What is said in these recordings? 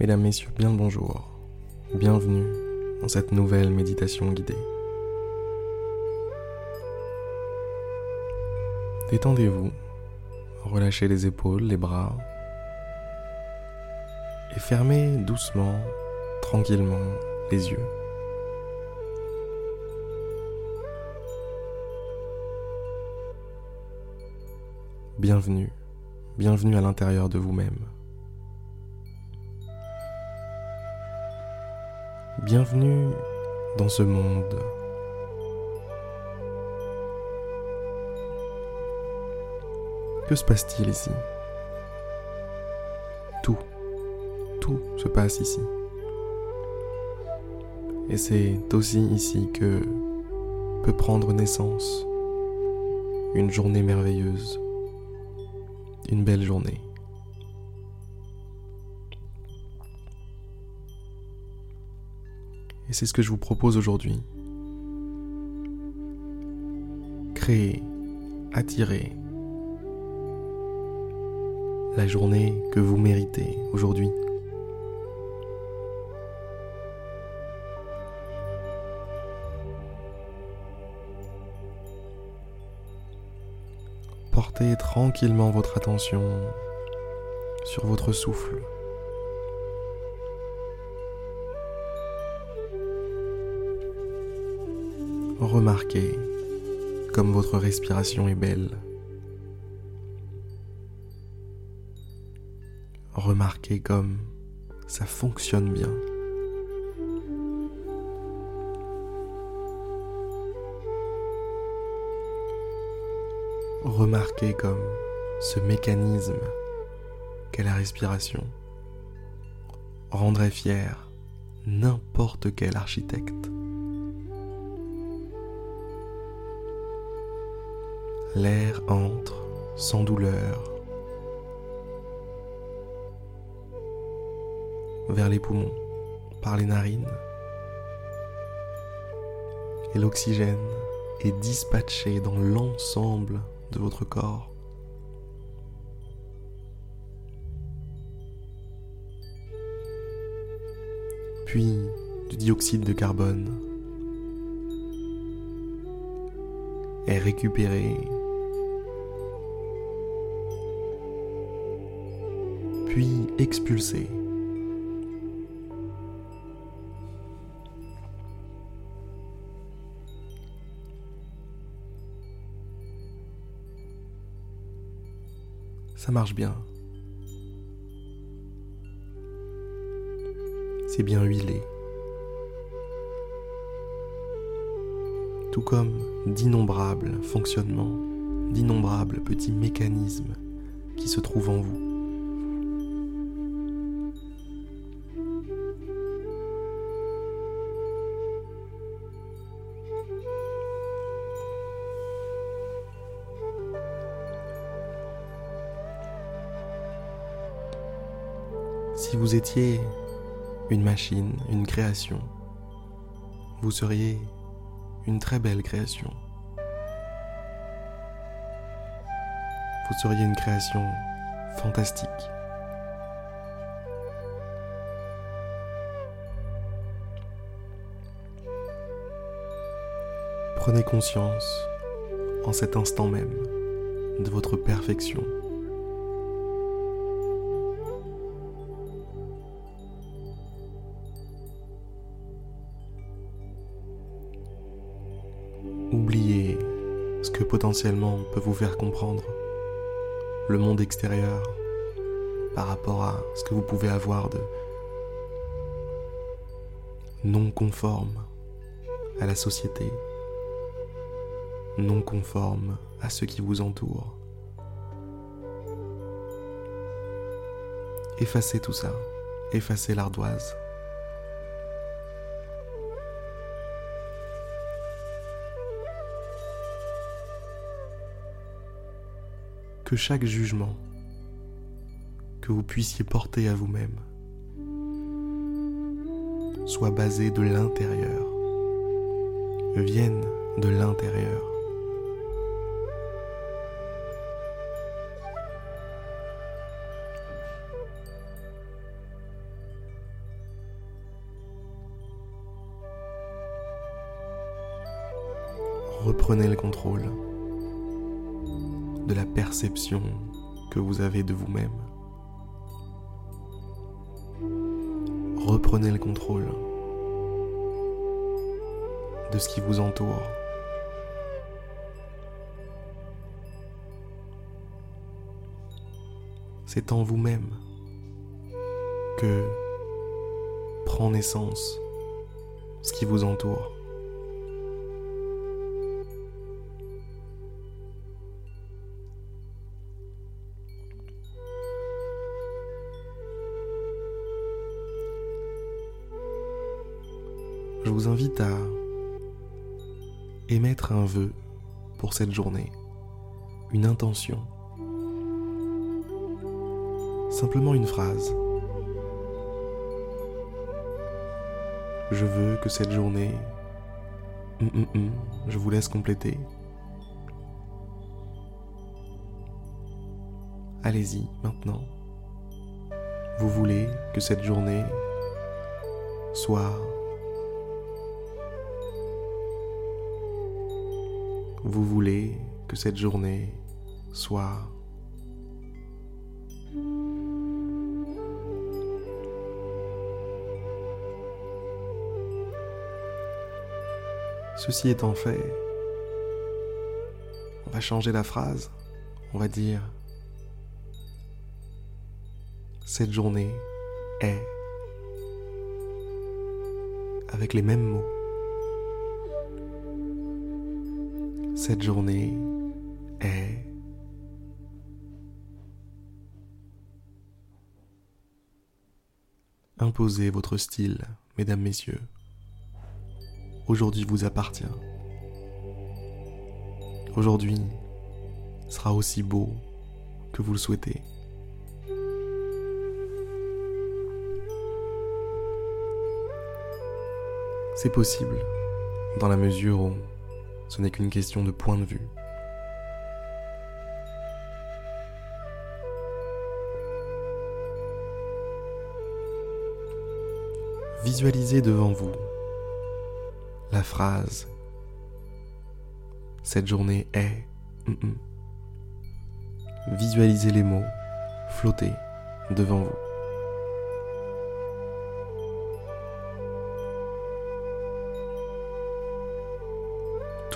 Mesdames, Messieurs, bien le bonjour. Bienvenue dans cette nouvelle méditation guidée. Détendez-vous, relâchez les épaules, les bras et fermez doucement, tranquillement les yeux. Bienvenue, bienvenue à l'intérieur de vous-même. Bienvenue dans ce monde. Que se passe-t-il ici? Tout, tout se passe ici. Et c'est aussi ici que peut prendre naissance une journée merveilleuse, une belle journée. Et c'est ce que je vous propose aujourd'hui. Créer, attirer la journée que vous méritez aujourd'hui. Portez tranquillement votre attention sur votre souffle. Remarquez comme votre respiration est belle. Remarquez comme ça fonctionne bien. Remarquez comme ce mécanisme qu'est la respiration rendrait fier n'importe quel architecte. L'air entre sans douleur vers les poumons par les narines et l'oxygène est dispatché dans l'ensemble de votre corps. Puis du dioxyde de carbone est récupéré puis expulsé. Ça marche bien. C'est bien huilé. Tout comme d'innombrables fonctionnements, d'innombrables petits mécanismes qui se trouvent en vous. Vous étiez une machine, une création, vous seriez une très belle création. Vous seriez une création fantastique. Prenez conscience en cet instant même de votre perfection. Potentiellement peut vous faire comprendre le monde extérieur par rapport à ce que vous pouvez avoir de non conforme à la société, non conforme à ceux qui vous entourent. Effacez tout ça, effacez l'ardoise. que chaque jugement que vous puissiez porter à vous-même soit basé de l'intérieur, vienne de l'intérieur. Reprenez le contrôle de la perception que vous avez de vous-même. Reprenez le contrôle de ce qui vous entoure. C'est en vous-même que prend naissance ce qui vous entoure. Je vous invite à émettre un vœu pour cette journée, une intention, simplement une phrase. Je veux que cette journée... Hum, hum, hum, je vous laisse compléter. Allez-y maintenant. Vous voulez que cette journée soit... Vous voulez que cette journée soit... Ceci étant fait, on va changer la phrase. On va dire Cette journée est avec les mêmes mots. Cette journée est Imposez votre style, mesdames, messieurs aujourd'hui vous appartient. Aujourd'hui sera aussi beau que vous le souhaitez. C'est possible, dans la mesure où ce n'est qu'une question de point de vue. Visualisez devant vous la phrase Cette journée est. Visualisez les mots flotter devant vous.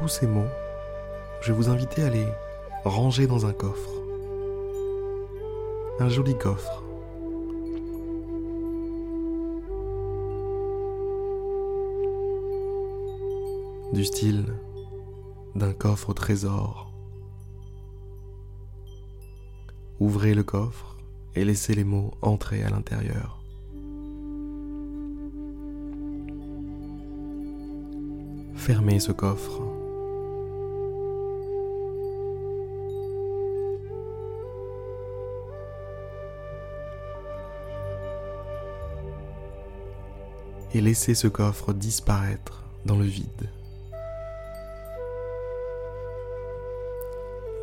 Tous ces mots, je vous inviter à les ranger dans un coffre. Un joli coffre du style d'un coffre au trésor. Ouvrez le coffre et laissez les mots entrer à l'intérieur. Fermez ce coffre. Et laissez ce coffre disparaître dans le vide.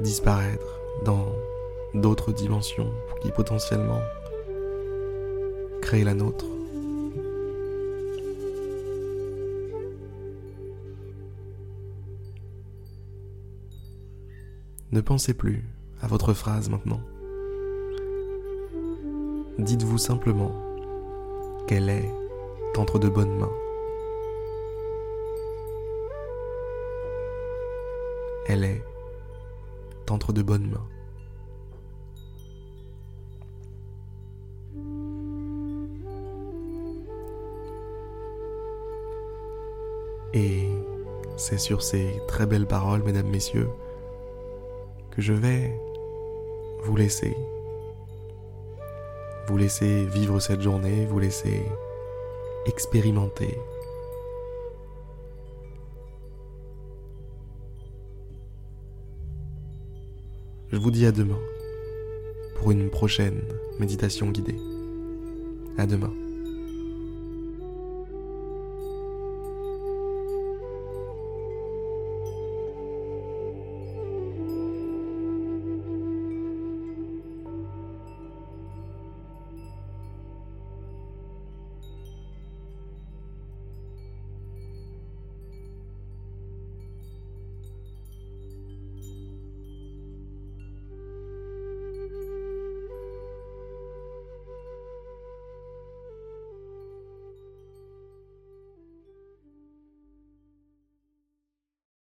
disparaître dans d'autres dimensions qui potentiellement créent la nôtre. Ne pensez plus à votre phrase maintenant. Dites-vous simplement qu'elle est entre de bonnes mains. Elle est entre de bonnes mains. Et c'est sur ces très belles paroles, mesdames, messieurs, que je vais vous laisser. Vous laisser vivre cette journée, vous laisser expérimenter Je vous dis à demain pour une prochaine méditation guidée. À demain.